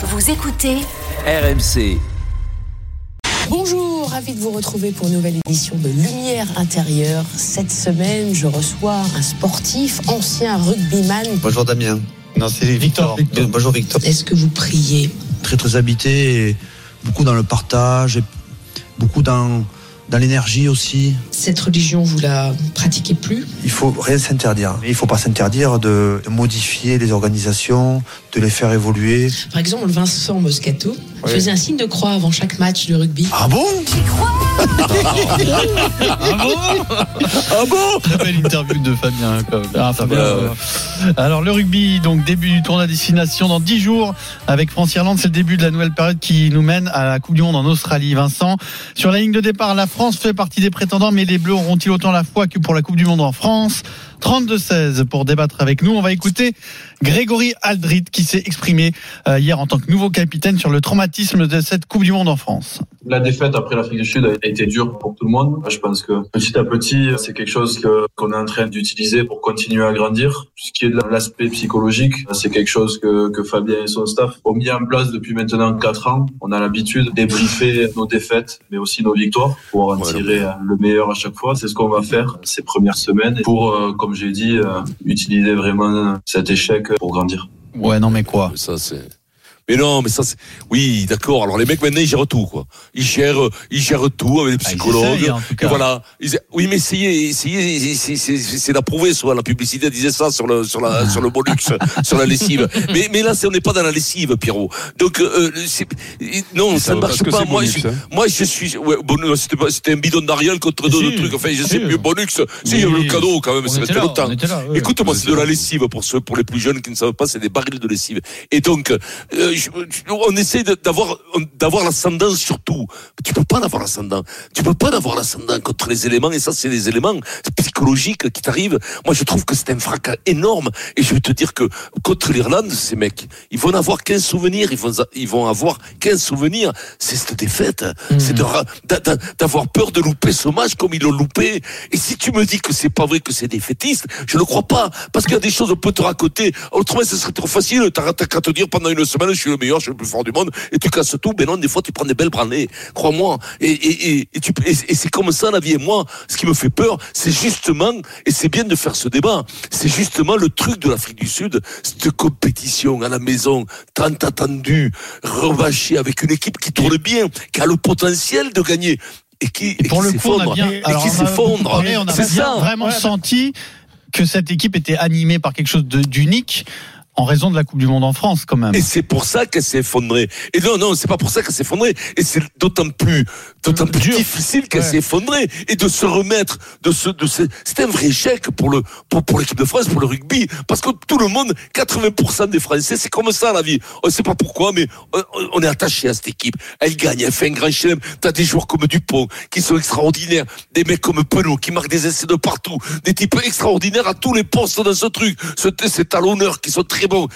Vous écoutez RMC. Bonjour, ravi de vous retrouver pour une nouvelle édition de Lumière intérieure. Cette semaine, je reçois un sportif, ancien rugbyman. Bonjour Damien. Non, c'est Victor. Victor. Bonjour Victor. Est-ce que vous priez? Très très habité, et beaucoup dans le partage, et beaucoup dans, dans l'énergie aussi. Cette religion, vous la pratiquez plus? Il faut rien s'interdire. Il ne faut pas s'interdire de, de modifier les organisations, de les faire évoluer. Par exemple, Vincent Moscato Oui. faisait un signe de croix avant chaque match de rugby. Ah bon? Ah bon? Très belle interview de Fabien. même. Ah, Fabien, Euh, Alors le rugby, donc début du tournoi à destination dans 10 jours avec France-Irlande, c'est le début de la nouvelle période qui nous mène à la Coupe du Monde en Australie. Vincent, sur la ligne de départ, la France fait partie des prétendants, mais les Bleus auront-ils autant la foi que pour la Coupe du Monde en France? 32-16 pour débattre avec nous. On va écouter Grégory Aldrit qui s'est exprimé euh, hier en tant que nouveau capitaine sur le traumatisme de cette Coupe du Monde en France. La défaite après l'Afrique du Sud a été dure pour tout le monde. Je pense que petit à petit, c'est quelque chose que qu'on est en train d'utiliser pour continuer à grandir. Ce qui est de l'aspect psychologique, c'est quelque chose que, que Fabien et son staff ont mis en place depuis maintenant quatre ans. On a l'habitude de débriefer nos défaites, mais aussi nos victoires pour en tirer le meilleur à chaque fois. C'est ce qu'on va faire ces premières semaines pour, euh, comme j'ai dit, euh, utiliser vraiment cet échec pour grandir. Ouais, non mais quoi? Ça, c'est. Mais non, mais ça, c'est. Oui, d'accord. Alors, les mecs, maintenant, ils gèrent tout, quoi. Ils gèrent, ils gèrent tout avec les Ah, ils psychologues. essayent, en tout et voilà. Ils- Oui, mais essayez, essayez, c'est- c'est c'est d'approuver, soit la publicité disait ça sur le, sur la, sur le Bolux, sur la lessive. Mais, mais là, c'est- on n'est pas dans la lessive, Pierrot. Donc, euh, c'est- non, ça ne marche pas. Moi, je, moi, je suis, ouais, bon, non, c'était pas- c'était un bidon d'Ariel contre deux Si, trucs. Enfin, je si. sais plus, Bolux. Si, il y avait Oui. le cadeau, quand même, ça là, ouais. Écoute-moi, c'est de la lessive pour ceux, pour les plus jeunes qui ne savent pas, c'est des barils de lessive. Et donc, euh, je- on essaie d'avoir, d'avoir l'ascendant sur tout. Tu peux pas avoir l'ascendant. Tu peux pas avoir l'ascendant contre les éléments. Et ça, c'est les éléments psychologiques qui t'arrivent. Moi, je trouve que c'est un fracas énorme. Et je vais te dire que contre l'Irlande, ces mecs, ils vont n'avoir qu'un souvenir. Ils vont, ils vont avoir qu'un souvenir. C'est cette défaite. C'est d'a- d'a- d'avoir peur de louper ce match comme ils l'ont loupé. Et si tu me dis que c'est pas vrai que c'est défaitiste, je ne crois pas. Parce qu'il y a des choses, on peut te raconter. Autrement, ce serait trop facile. T'as qu'à te dire pendant une semaine, je suis le meilleur, je suis le plus fort du monde, et tu casses tout. Mais non, des fois, tu prends des belles branlées. Crois-moi. Et, et, et, et tu, et, et c'est comme ça, la vie. Et moi, ce qui me fait peur, c'est justement, et c'est bien de faire ce débat, c'est justement le truc de l'Afrique du Sud, cette compétition à la maison, tant attendue, rebâchée avec une équipe qui tourne bien, qui a le potentiel de gagner. Et qui, et pour qui le coup, on a s'effondre. bien, et alors, qui on a beaucoup s'effondre. on a C'est bien ça. vraiment senti que cette équipe était animée par quelque chose de- d'unique en raison de la Coupe du Monde en France, quand même. Et c'est pour ça qu'elle s'est effondrée. Et non, non, c'est pas pour ça qu'elle s'est effondrée. Et c'est d'autant plus, d'autant plus Dur. difficile qu'elle Ouais. s'est effondrée. Et de se remettre de ce, de ce, c'est un vrai échec pour le, pour, pour l'équipe de France, pour le rugby. Parce que tout le monde, 80% des Français, c'est comme ça, la vie. On sait pas pourquoi, mais on, on est attaché à cette équipe. Elle gagne, elle fait un grand chelem. T'as des joueurs comme Dupont, qui sont extraordinaires. Des mecs comme Penaud, qui marquent des essais de partout. Des types extraordinaires à tous les postes dans ce truc. Ce- Ces talonneurs qui sont très bons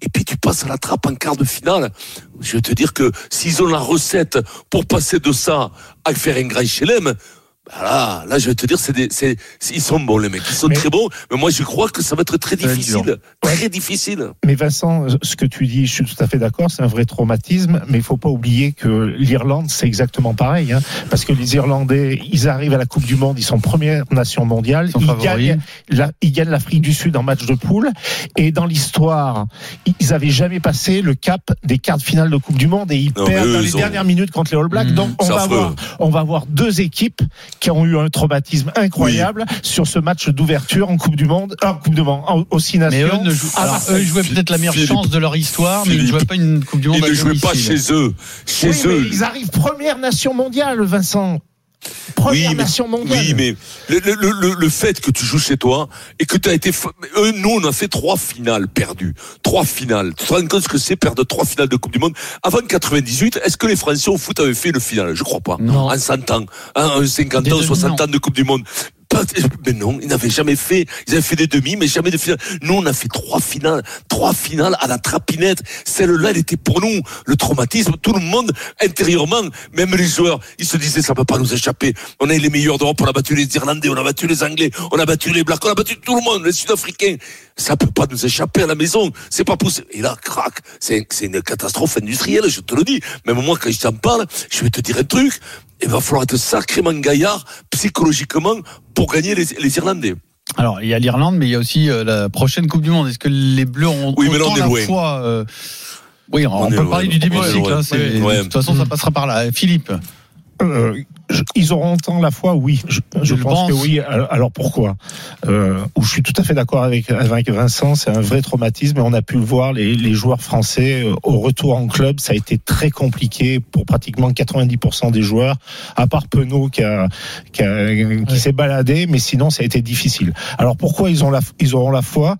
et puis tu passes à la trappe en quart de finale. Je vais te dire que s'ils ont la recette pour passer de ça à faire un grand chelem, bah là, là, je vais te dire, c'est des, c'est, ils sont bons les mecs, ils sont Mais- très bons. Mais moi, je crois que ça va être très difficile, très difficile. Mais Vincent, ce que tu dis, je suis tout à fait d'accord, c'est un vrai traumatisme, mais il faut pas oublier que l'Irlande, c'est exactement pareil, hein, parce que les Irlandais, ils arrivent à la Coupe du Monde, ils sont première nation mondiale, Ils gagnent, la- ils gagnent l'Afrique du Sud en match de poule, et dans l'histoire, ils avaient jamais passé le cap des quarts de finale de Coupe du Monde, et ils Non, perdent eux, dans les ont- dernières minutes contre les All Blacks. Mmh, Donc on va affreux. avoir, on va avoir deux équipes qui ont eu un traumatisme incroyable sur ce match d'ouverture en Coupe du Monde, en Coupe du Monde, en- aux six Mais nations. eux, ne jouent, alors, eux, ils jouaient peut-être la meilleure Philippe, chance de leur histoire, mais ils ne jouaient pas une Coupe du Monde Ils ne jouaient pas chez eux, chez Oui, mais eux. ils arrivent première nation mondiale, Vincent. Première Oui, mais- nation mondiale. Oui, mais le, le, le- le, le fait que tu joues chez toi et que tu as été. Eux, nous, on a fait trois finales perdues. Trois finales. Tu te rends compte ce que c'est perdre trois finales de Coupe du Monde Avant 98, est-ce que les Français au foot avaient fait le final? Je crois pas. Non. En 100 ans, hein, en 50 Des ans, demi- 60 non. ans de Coupe du Monde. Mais non, ils n'avaient jamais fait. Ils avaient fait des demi, mais jamais de finale. Nous, on a fait trois finales, trois finales à la trapinette. Celle-là, elle était pour nous le traumatisme. Tout le monde intérieurement, même les joueurs, ils se disaient ça peut pas nous échapper. On est les meilleurs d'Europe. On a battu les Irlandais, on a battu les Anglais, on a battu les Blacks, on a battu tout le monde, les Sud-Africains. Ça peut pas nous échapper à la maison. C'est pas possible. Et là, crac, c'est une catastrophe industrielle. Je te le dis. Même moi, quand je t'en parle, je vais te dire un truc. Il va falloir être sacrément gaillard psychologiquement pour gagner les, les Irlandais. Alors, il y a l'Irlande, mais il y a aussi euh, la prochaine Coupe du Monde. Est-ce que les Bleus ont Oui, mais là, on est la loin. foi euh, Oui, on, peut loin. parler du début est cycle. hein, Ouais. De toute façon, ça passera par là. Philippe, Euh, ils auront autant la foi, oui. Je, pense, que oui. Alors, pourquoi euh, où Je suis tout à fait d'accord avec, avec Vincent. C'est un vrai traumatisme et on a pu le voir. Les, les joueurs français euh, au retour en club, ça a été très compliqué pour pratiquement 90% des joueurs, à part Penaud qui, a, qui, a- qui s'est baladé, mais sinon ça a été difficile. Alors pourquoi ils ont la, ils auront la foi?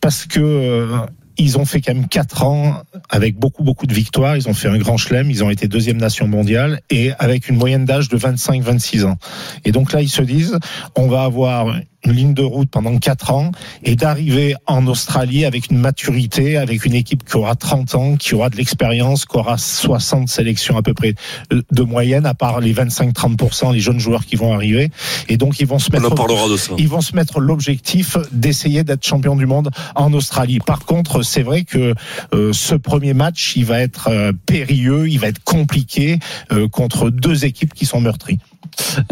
Parce que euh, ils ont fait quand même quatre ans avec beaucoup beaucoup de victoires. Ils ont fait un grand chelem. Ils ont été deuxième nation mondiale et avec une moyenne d'âge de 25-26 ans. Et donc là, ils se disent, on va avoir une ligne de route pendant quatre ans et d'arriver en Australie avec une maturité, avec une équipe qui aura 30 ans, qui aura de l'expérience, qui aura 60 sélections à peu près de moyenne, à part les 25-30%, les jeunes joueurs qui vont arriver. Et donc, ils vont se On mettre en parlera de ça. ils vont se mettre l'objectif d'essayer d'être champion du monde en Australie. Par contre, c'est vrai que euh, ce premier match, il va être euh, périlleux, il va être compliqué euh, contre deux équipes qui sont meurtries.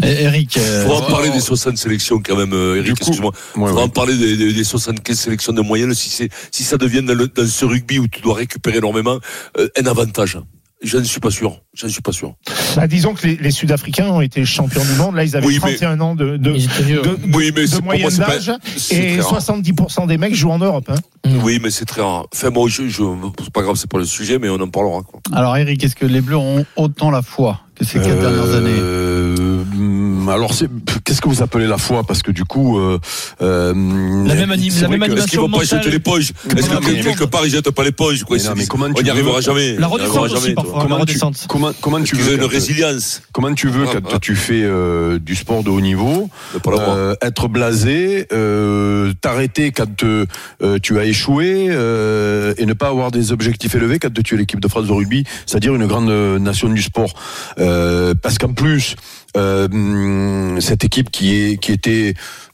Et Eric, euh, Faut en parler des 60 sélections quand même, euh, Eric, Du coup, excuse-moi. Ouais, Faut ouais. en parler des, des, des 75 sélections de moyenne si c'est si ça devient dans, le- dans ce rugby où tu dois récupérer énormément euh, un avantage. Je ne suis pas sûr. Je ne suis pas sûr. Bah, disons que les, les Sud-Africains ont été champions du monde. Là, ils avaient Oui, mais- 31 ans de, de, de, Oui, mais de c'est- pour moi, moyenne d'âge et très rare. 70% des mecs jouent en Europe. Hein. Oui, mais c'est très rare. Enfin, moi, je, je, c'est pas grave, c'est pas le sujet, mais on en parlera. Quoi. alors Eric, est-ce que les Bleus ont autant la foi que ces quatre dernières années? Hum, alors, c'est- qu'est-ce que vous appelez la foi? Parce que du coup, euh, euh, La même anim- c'est la même que- Est-ce qu'ils vont pas jeter l'éponge Est-ce pendant que le quelque part ils jettent pas quoi? Mais non, mais disent, comment On tu n'y arrivera jamais. La aussi, toi. parfois. La Comment tu, redescente. comment, comment tu veux une quand- résilience? Comment tu veux Ah, quand ah. tu fais euh, du sport de haut niveau euh, être blasé, euh, t'arrêter quand tu as échoué euh, et ne pas avoir des objectifs élevés quand tu es l'équipe de France de rugby, c'est-à-dire une grande nation du sport. Euh, parce qu'en plus, euh, cette équipe qui est qui était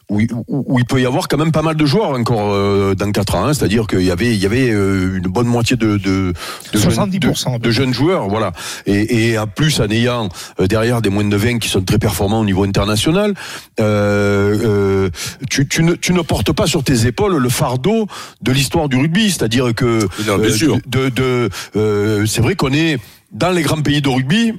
où, où- où il peut y avoir quand même pas mal de joueurs encore euh, dans 4 ans, hein. c'est-à-dire qu'il y avait il y avait euh, une bonne moitié de de, de, jeunes, 70%, de, de jeunes joueurs, voilà. Et, et en plus en ayant euh, derrière des moins de 20 qui sont très performants au niveau international, euh, euh, tu, tu, ne, tu ne portes pas sur tes épaules le fardeau de l'histoire du rugby, c'est-à-dire que Non, bien euh, sûr. de, de euh, c'est vrai qu'on est dans les grands pays de rugby.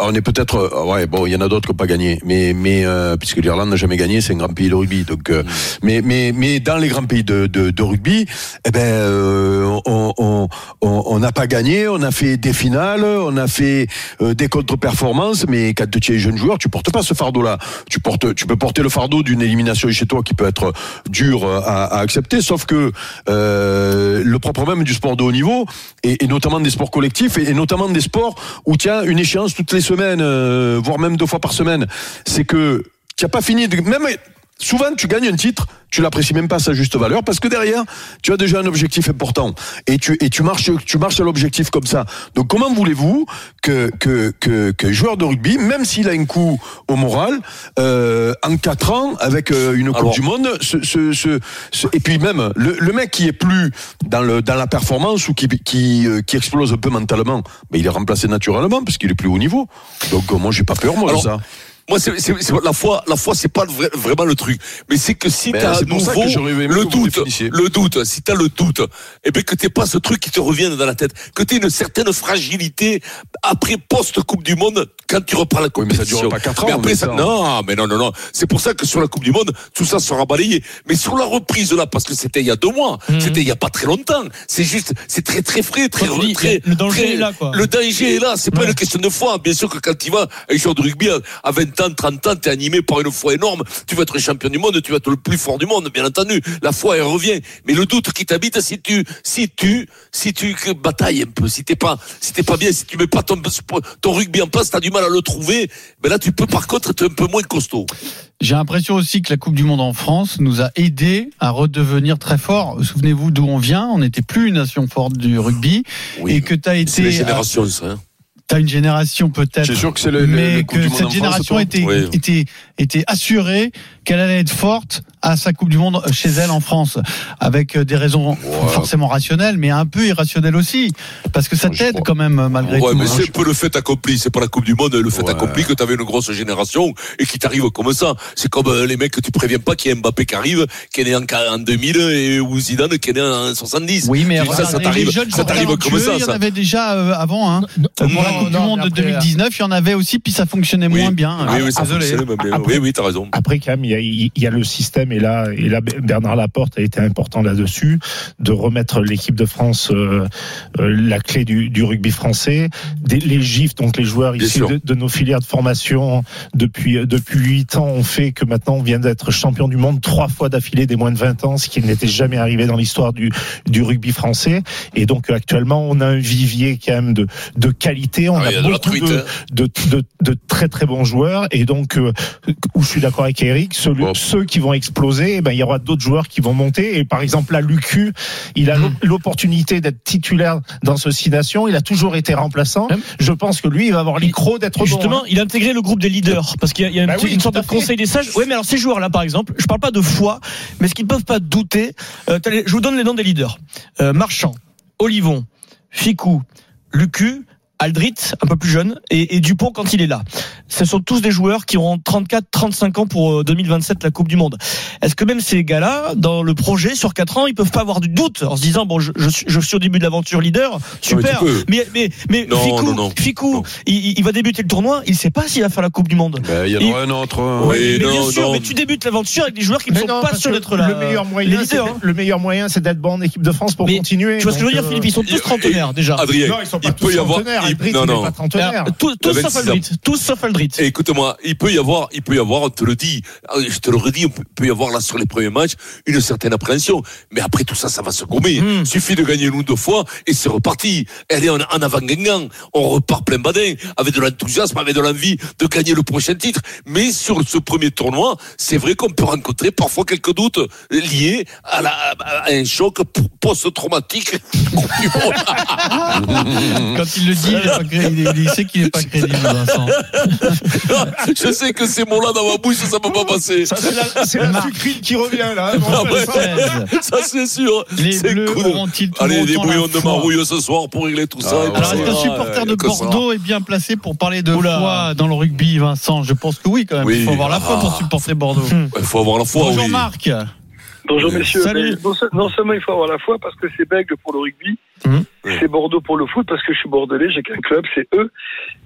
On est peut-être, euh, ouais, bon, il y en a d'autres qui n'ont pas gagné, mais, mais euh, puisque l'Irlande n'a jamais gagné, c'est un grand pays de rugby. Donc, euh, mais, mais, mais dans les grands pays de, de, de rugby, eh ben, euh, on on n'a pas gagné, on a fait des finales, on a fait euh, des contre-performances, mais quand tu es jeune joueur, tu portes pas ce fardeau-là. Tu portes, tu peux porter le fardeau d'une élimination chez toi qui peut être dur à, à accepter, sauf que euh, le propre même du sport de haut niveau et, et notamment des sports collectifs et, et notamment des sports où as une échéance toutes les semaines, euh, voire même deux fois par semaine, c'est que tu n'as pas fini de souvent tu gagnes un titre, tu l'apprécies même pas à sa juste valeur parce que derrière tu as déjà un objectif important et tu et tu marches tu marches à l'objectif comme ça. Donc comment voulez-vous que que que que un joueur de rugby, même s'il a un coup au moral, euh, en quatre ans avec euh, une coupe Alors- du monde, ce, ce, ce- ce- et puis même le, le mec qui est plus dans le dans la performance ou qui qui euh, qui explose un peu mentalement, ben il est remplacé naturellement parce qu'il est plus haut niveau. Donc euh, moi j'ai pas peur moi Alors, de ça. Moi, c'est, c'est, c'est- la foi, la foi, c'est pas vrai- vraiment le truc. Mais c'est que si Ben, t'as à c'est pour ça nouveau le doute, le doute, si t'as le doute, et bien que t'aies pas ce truc qui te revienne dans la tête, que t'aies une certaine fragilité après post Coupe du Monde quand tu reprends la Oui, mais ça compétition. durera pas quatre ans, Mais après mais ça, ça- non, mais non, non, non. C'est pour ça que sur la Coupe du Monde, tout ça sera balayé. Mais sur la reprise là, parce que c'était il y a deux mois, Mhm. c'était il y a pas très longtemps. C'est juste, c'est très très frais, très, tu dis, très. le danger très- est là, quoi. Le danger est là. C'est pas une question de foi. Bien sûr que quand il va, un joueur de rugby à, à 20 20 ans, 30 ans, t'es animé par une foi énorme. Tu vas être champion du monde, tu vas être le plus fort du monde, bien entendu. La foi, elle revient. Mais le doute qui t'habite, si tu, si tu, si tu batailles un peu, si t'es pas, si t'es pas bien, si tu mets pas ton, ton rugby en place, t'as du mal à le trouver. Mais là, tu peux par contre être un peu moins costaud. J'ai l'impression aussi que la Coupe du Monde en France nous a aidé à redevenir très fort. Souvenez-vous d'où on vient. On n'était plus une nation forte du rugby. Oui. Et que tu as C'est été. les générations, ça. hein. T'as une génération peut-être. C'est sûr que c'est le, le- mais le que du Monde en cette génération quoi. était, Oui. était, était assurée qu'elle allait être forte à sa Coupe du Monde chez elle en France, avec euh, des raisons forcément rationnelles, mais un peu irrationnelles aussi, parce que ça t'aide quand même malgré Ouais, tout. mais hein. c'est un peu le fait accompli. C'est pas la Coupe du Monde, le fait Ouais. accompli que t'avais une grosse génération et qui t'arrive comme ça. C'est comme euh, les mecs que tu préviens pas qu'il y a Mbappé qui arrive, qui est né en, en 2000 et ou Zidane qui est né en 70. Oui, mais ça, ça t'arrive, les jeunes ça t'arrive comme ça, Il y en avait déjà euh, avant. Hein. Non, Pour la non, Coupe du Monde de après, 2019, il y en avait aussi, puis ça fonctionnait Oui. moins bien. Oui, oui, Oui, oui, t'as raison. Après, quand même, il y a, il y a le système, et là, et là, Bernard Laporte a été important là-dessus, de remettre l'équipe de France euh, euh, la clé du, du rugby français. Des, les GIFs, donc les joueurs sûr. de, de nos filières de formation depuis depuis huit ans, ont fait que maintenant on vient d'être champion du monde trois fois d'affilée des moins de 20 ans, ce qui n'était jamais arrivé dans l'histoire du, du rugby français. Et donc euh, actuellement, on a un vivier quand même de, de qualité. On Ah, a beaucoup hein. de, de, de très très bons joueurs et donc euh, où je suis d'accord avec Eric, ceux, Bon. ceux qui vont exploser, eh ben, il y aura d'autres joueurs qui vont monter et par exemple là Lucu, il a l'opportunité d'être titulaire dans ce six nations, il a toujours été remplaçant. Je pense que lui il va avoir les crocs d'être bon. Justement, hein. il a intégré le groupe des leaders parce qu'il y a, une, Bah oui, une sorte de fait. conseil des sages. Oui, mais alors ces joueurs-là, par exemple, je parle pas de foi, mais ce qu'ils ne peuvent pas douter. euh, je vous donne les noms des leaders Euh, Marchand, Olivon, Ficou, Lucu. Aldrit, un peu plus jeune, et, et Dupont quand il est là. Ce sont tous des joueurs qui auront 34-35 ans pour euh, 2027 la Coupe du Monde. Est-ce que même ces gars-là, dans le projet sur 4 ans, ils peuvent pas avoir du doute en se disant bon, je, je, suis- je suis au début de l'aventure leader, super. Mais mais mais Non, Ficou, non, non. Ficou, Non. Il, va débuter le tournoi, il sait pas s'il va faire la Coupe du Monde. Ben, Il y en aura un autre. hein. Oui, mais bien sûr, non. mais tu débutes l'aventure avec des joueurs qui ne sont non, pas sûrs d'être là. le meilleur moyen, hein. le meilleur moyen, c'est d'être bon en équipe de France pour Mais continuer. Tu vois ce que je veux dire, euh, Philippe? Ils sont tous il- trentenaires déjà. Adrien, Non, ils sont pas il tous peut y avoir. Il- Aldrit, non, il non. pas trentenaire. Euh, Il a sauf 26 ans. Aldrit. Tous sauf Aldrit. Écoute-moi, il peut y avoir, il peut y avoir, on te le dit, ah, je te le redis, on peut y avoir là sur les premiers matchs une certaine appréhension. Mais après tout ça, ça va se gommer. Hmm. Suffit de gagner une ou deux fois et c'est reparti. Elle est en, en avant gagnant. On repart plein badin avec de l'enthousiasme, avec de l'envie de gagner le prochain titre. Mais sur ce premier tournoi, c'est vrai qu'on peut rencontrer parfois quelques doutes liés à, la, à un choc post-traumatique. Quand il le dit, il, est pas cré- il- il sait qu'il n'est pas crédible, Vincent. je sais que ces mots-là dans ma bouche, ça peut pas passer. Ça, c'est la, la sucrine qui revient là. hein, Ah ouais. 16. Ça c'est sûr. Les Bleus cool. auront-ils tout Allez, des bouillons de foi marouille ce soir pour régler tout ça. Ah, Alors, est-ce qu'un supporter euh, de. Bordeaux est bien placé pour parler de Oula. foi dans le rugby, Vincent Je pense que oui, quand même. Oui. Il faut avoir la foi pour Ah. supporter Bordeaux. Il faut avoir la foi. Bonjour oui. Marc. Bonjour messieurs. Salut. Non, se- non seulement il faut avoir la foi parce que c'est Bègle pour le rugby, Mhm. c'est Bordeaux pour le foot parce que je suis bordelais, j'ai qu'un club, c'est eux.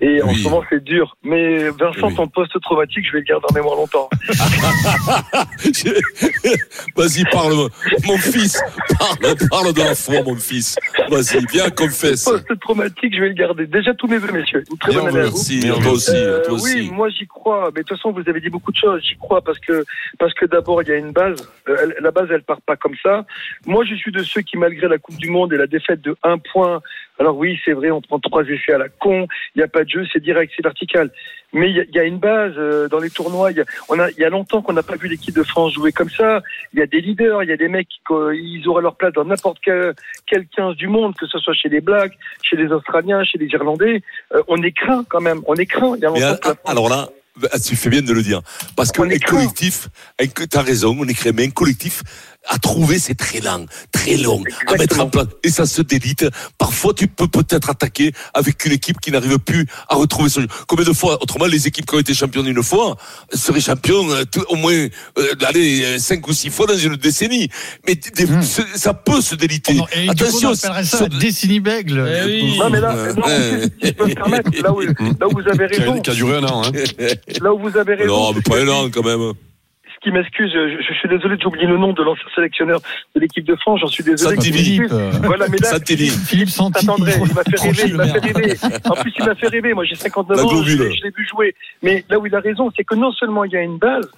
Et en Oui. ce moment c'est dur. Mais Vincent, Oui. ton post-traumatique, je vais le garder en mémoire longtemps. Vas-y, parle, mon fils. Parle, parle de la foi, mon fils. Vas-y, viens, confesse. Post-traumatique, je vais le garder. Déjà tous mes vœux messieurs. Une très Bien, bonne année à vous. Merci, Bien, toi aussi, Euh, toi oui, aussi. moi j'y crois. Mais de toute façon, vous avez dit beaucoup de choses. J'y crois parce que parce que d'abord il y a une base. Euh, la base, elle part pas comme ça. Moi, je suis de ceux qui, malgré la Coupe du Monde et la défaite de un point, alors oui, c'est vrai, on prend trois essais à la con. Il n'y a pas de jeu, c'est direct, c'est vertical. Mais il y, a- il y a une base euh, dans les tournois. Il y a, on a, y a longtemps qu'on n'a pas vu l'équipe de France jouer comme ça. Il y a des leaders, il y a des mecs qui quoi, ils auraient leur place dans n'importe quel, quel 15 du monde, que ce soit chez les Blacks, chez les Australiens, chez les Irlandais. Euh, on est craint quand même. On est craint. Il y a longtemps a- que la France- alors là, bah, tu fais bien de le dire. Parce On qu'un est collectif, co- t'as raison, on est créé, mais un collectif, à trouver, c'est très lent, très long, à mettre en place. Et ça se délite. Parfois, tu peux peut-être attaquer avec une équipe qui n'arrive plus à retrouver son jeu. Combien de fois, autrement, les équipes qui ont été championnes une fois seraient champions euh, tout- au moins, euh, allez, euh, cinq ou six fois dans une décennie. Mais des- ce- ça peut se déliter. Non, et du coup, Attention, on appellerait ça ça- la décennie bègle. Eh oui. Non, mais là, Euh, non, euh, si je peux me permettre, là où, là où vous avez Qui a, raison, qui a duré un an. Hein. là où vous avez raison, non, mais pas un an quand même. Qui m'excuse, je, je suis désolé, j'ai oublié le nom de l'ancien sélectionneur de l'équipe de France, j'en suis désolé. Philippe, euh, Voilà, mais là, Santelli. Philippe Santi. Il m'a fait rêver, il m'a fait rêver. En plus, il m'a fait rêver. Moi, j'ai 59 La ans, je je l'ai vu jouer. Mais là où il a raison, c'est que non seulement il y a une base,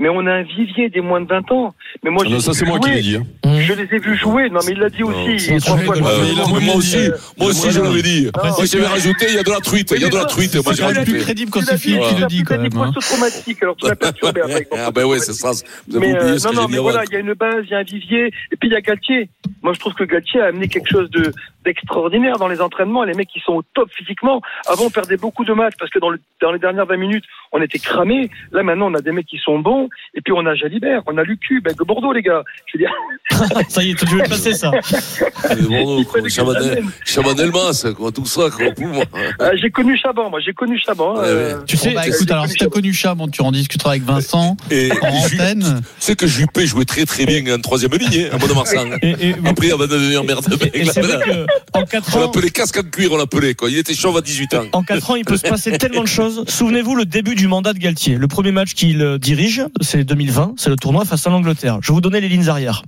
mais on a un vivier des moins de 20 ans. Mais moi, Ah je non, les ça ai c'est vus moi qui jouer. l'ai dit. hein. Je les ai vus jouer. Non, mais il l'a dit aussi. c'est trois fois Euh, moi, aussi, moi aussi je l'avais dit. Non, Moi j'avais rajouté, il y a de la truite, il y a de la truite. Moi j'ai C'est rajouté. plus crédible quand c'est Philippe dit, qui tu le dit dit, quand même. hein. post-traumatique, alors tu l'as perturbé après. Ah ben ouais, c'est ça. Vous avez Mais euh, oublié ce non, que non, j'ai mais voilà, il y a une base, il y a un vivier, et puis il y a Galtier. Moi, je trouve que Galtier a amené quelque chose de d'extraordinaire dans les entraînements. Les mecs, qui sont au top physiquement. Avant, on perdait beaucoup de matchs parce que dans, le, dans les dernières 20 minutes, on était cramés. Là, maintenant, on a des mecs qui sont bons, et puis on a Jalibert, on a Lucu, ben, de Bordeaux, les gars. Je veux dire, Ça y est, tu veux le passer ça. Bordeaux, il quoi, tout ça, quoi, pour moi. Euh, j'ai connu Chaban, moi, j'ai connu Chaban. Ouais, euh, Tu sais, Bon, bah, écoute, tu- alors tu- si t'as connu Chat, bon, tu en discuteras avec Vincent Et en antenne. tu sais que Juppé jouait très très bien en troisième ligne, hein, à Mont-de-Marsan. Et, et- Après, on va devenir merde. En 4 On ans, l'appelait casque en cuir, on l'appelait, quoi. Il était chauve à 18 ans. En 4 ans, il peut se passer tellement de choses. Souvenez-vous le début du mandat de Galtier. Le premier match qu'il euh, dirige, c'est 2020, c'est le tournoi face à l'Angleterre. Je vais vous donner les lignes arrière.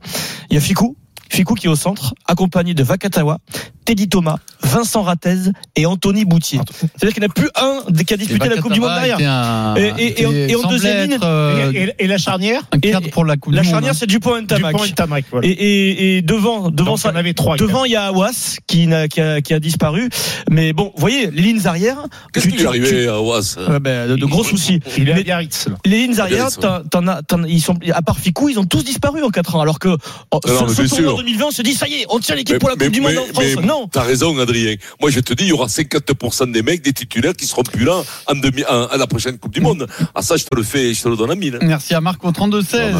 Il y a Ficou, Ficou qui est au centre, accompagné de Vakatawa, Teddy Thomas, Vincent Ratez et Anthony Boutier. C'est-à-dire qu'il n'y en a plus un qui a disputé la Coupe du Monde derrière. Et- et- et en- et en semblait deuxième ligne- euh, Et, et la charnière un cadre et- pour la Coupe La du Monde. charnière, c'est Dupont et Tamac. Dupont et Tamac, voilà. Et, et, et devant, devant Donc, ça, on avait trois. devant, il y a Awas qui, n'a- qui, a, qui a disparu. Mais bon, vous voyez, les lignes arrière. Qu'est-ce tu- qui est tu- arrivé à Oas Ouais, ben, de, de gros soucis. Il est à. Les lignes arrière, Biarritz, ouais. t'en- t'en as- t'en- ils sont, à part Ficou, ils ont tous disparu en 4 ans. Alors que oh, Ah ce, tournoi. 2020, on se dit, ça y est, on tient l'équipe pour la Coupe mais- du Monde mais- en France. mais- non. T'as raison, Adrien. Moi, je te dis, il y aura 50% des mecs, des titulaires qui seront plus là en demi, en- à la prochaine Coupe du Monde. Ah, ça, je te le fais, je te le donne à mille. Merci à Marc au 32-16.